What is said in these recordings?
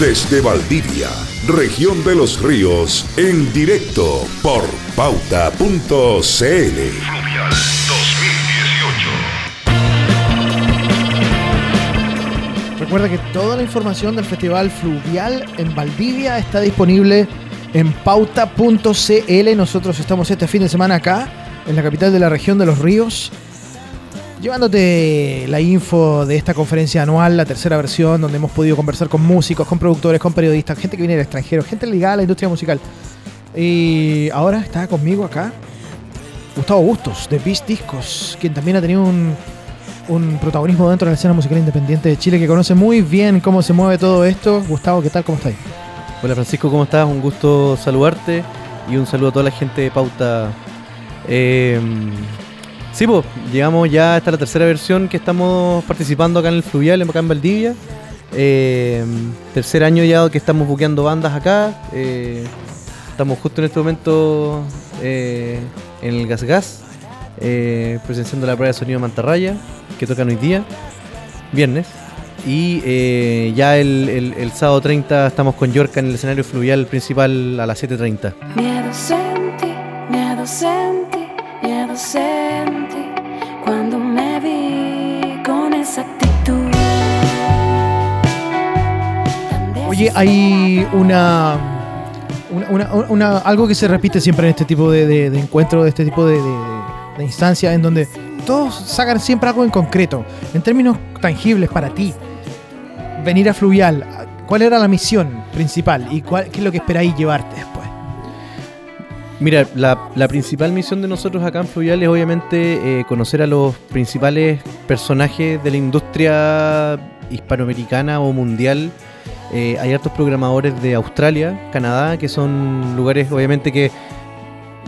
Desde Valdivia, región de los ríos, en directo por pauta.cl. Fluvial 2018. Recuerda que toda la información del Festival Fluvial en Valdivia está disponible en pauta.cl. Nosotros estamos este fin de semana acá, en la capital de la región de los ríos llevándote la info de esta conferencia anual, la tercera versión, donde hemos podido conversar con músicos, con productores, con periodistas, gente que viene del extranjero, gente ligada a la industria musical. Y ahora está conmigo acá Gustavo Bustos, de Beast Discos, quien también ha tenido un, un protagonismo dentro de la escena musical independiente de Chile, que conoce muy bien cómo se mueve todo esto. Gustavo, ¿qué tal? ¿Cómo estás? Hola Francisco, ¿cómo estás? Un gusto saludarte y un saludo a toda la gente de Pauta. Eh, Sí, pues, llegamos ya hasta la tercera versión que estamos participando acá en el Fluvial, acá en Valdivia. Eh, tercer año ya que estamos buqueando bandas acá. Eh, estamos justo en este momento eh, en el Gas Gas, presenciando la prueba de sonido Mantarraya, que tocan hoy día, viernes. Y ya el, el, sábado 30 estamos con Yorka en el escenario fluvial principal a las 7.30. Miedo sentí, miedo sentí, miedo sentí Oye, hay una, una, algo que se repite siempre en este tipo de, encuentros, de este tipo de, de instancias, en donde todos sacan siempre algo en concreto, en términos tangibles para ti. Venir a Fluvial, ¿cuál era la misión principal y cuál, qué es lo que esperáis llevarte después? Mira, la, principal misión de nosotros acá en Fluvial es obviamente eh, conocer a los principales personajes de la industria hispanoamericana o mundial. Eh, hay hartos programadores de Australia, Canadá, que son lugares obviamente que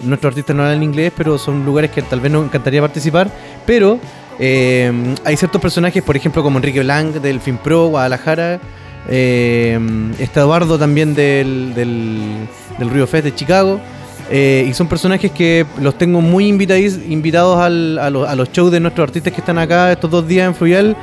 nuestros artistas no hablan inglés, pero son lugares que tal vez nos encantaría participar. Pero eh, hay ciertos personajes, por ejemplo, como Enrique Blanc del FinPro, Guadalajara. está Eduardo también del, del, del Río Fest de Chicago. Eh, y son personajes que los tengo muy invitados a, los, shows de nuestros artistas que están acá estos dos días en Fluvial.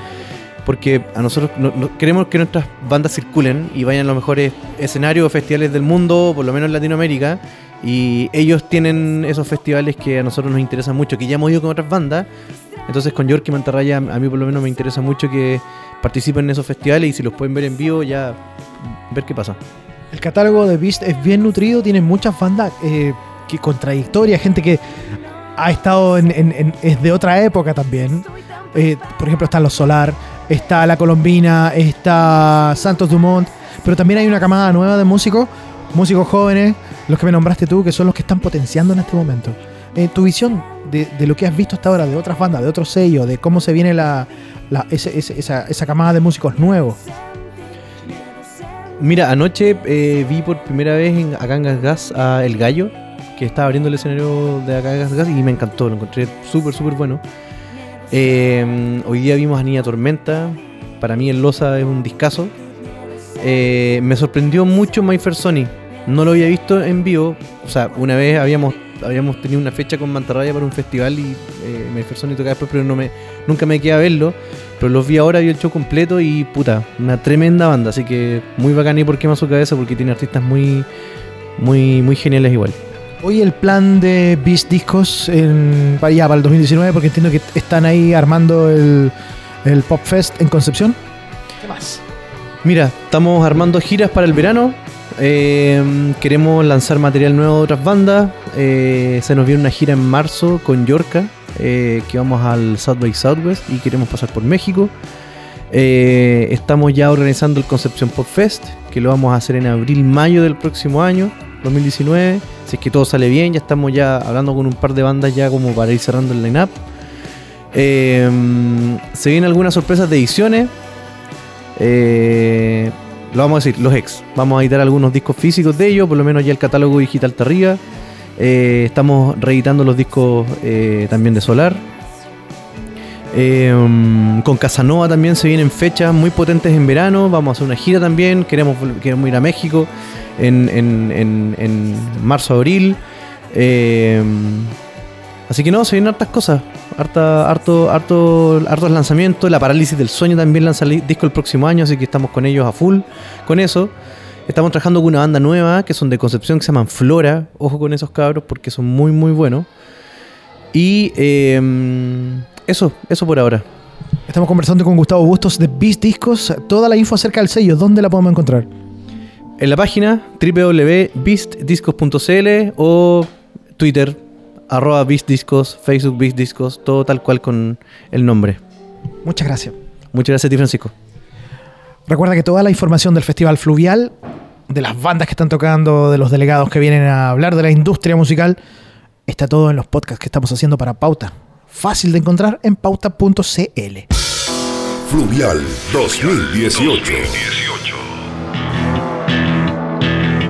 Porque a nosotros queremos que nuestras bandas circulen y vayan a los mejores escenarios o festivales del mundo, por lo menos en Latinoamérica. Y ellos tienen esos festivales que a nosotros nos interesan mucho, que ya hemos ido con otras bandas. Entonces con York y Mantarraya a mí por lo menos me interesa mucho que participen en esos festivales y si los pueden ver en vivo ya ver qué pasa. El catálogo de Beast es bien nutrido, tiene muchas bandas eh, contradictorias, gente que ha estado en, es de otra época también. Eh, por ejemplo, está Los Solar, está La Colombina, está Santos Dumont, pero también hay una camada nueva de músicos, músicos jóvenes, los que me nombraste tú, que son los que están potenciando en este momento. Eh, tu visión de, lo que has visto hasta ahora de otras bandas, de otros sellos, de cómo se viene esa, esa camada de músicos nuevos. Mira, anoche eh, vi por primera vez en, en Gas a El Gallo, que estaba abriendo el escenario de acá en Gas Gas y me encantó, lo encontré súper, súper bueno. Eh, hoy día vimos a Niña Tormenta, para mí el Losa es un discazo. Eh, me sorprendió mucho My Fair Sony, no lo había visto en vivo, o sea, una vez habíamos habíamos tenido una fecha con Mantarraya para un festival y eh, My Fair Sony tocaba después, pero nunca me quedé a verlo. Pero los vi ahora, vi el show completo y puta, una tremenda banda. Así que muy bacán y por qué más su cabeza porque tiene artistas muy, muy, muy geniales igual. Hoy el plan de Beast Discos en, para, para el 2019, porque entiendo que están ahí armando el, el Pop Fest en Concepción. ¿Qué más? Mira, estamos armando giras para el verano. Eh, queremos lanzar material nuevo de otras bandas. Eh, se nos viene una gira en marzo con Yorka, eh, que vamos al South by Southwest y queremos pasar por México. estamos ya organizando el Concepción Pop Fest, que lo vamos a hacer en abril-mayo del próximo año, 2019. Si es que todo sale bien, ya estamos ya hablando con un par de bandas ya como para ir cerrando el line-up. se vienen algunas sorpresas de ediciones. lo vamos a decir, los ex. Vamos a editar algunos discos físicos de ellos, por lo menos ya el catálogo digital está arriba. Eh, estamos reeditando los discos eh, también de Solar. Eh, con Casanova también se vienen fechas muy potentes en verano. Vamos a hacer una gira también. Queremos, queremos ir a México en, en, en, en marzo, abril. así que no, se vienen hartas cosas. Harta, harto, harto, hartos lanzamientos. La parálisis del sueño también lanza el disco el próximo año, así que estamos con ellos a full con eso. Estamos trabajando con una banda nueva que son de Concepción que se llaman Flora. Ojo con esos cabros porque son muy, muy buenos. Y em, eso, eso por ahora. Estamos conversando con Gustavo Bustos de Beast Discos. Toda la info acerca del sello, ¿dónde la podemos encontrar? En la página www.beastdiscos.cl o Twitter, arroba Beastdiscos, Facebook Beastdiscos, todo tal cual con el nombre. Muchas gracias. Muchas gracias a ti, Francisco. Recuerda que toda la información del Festival Fluvial, de las bandas que están tocando, de los delegados que vienen a hablar de la industria musical, está todo en los podcasts que estamos haciendo para Pauta. Fácil de encontrar en pauta.cl. Fluvial 2018.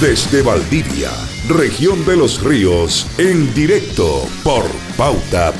Desde Valdivia, región de los ríos, en directo por pauta.cl.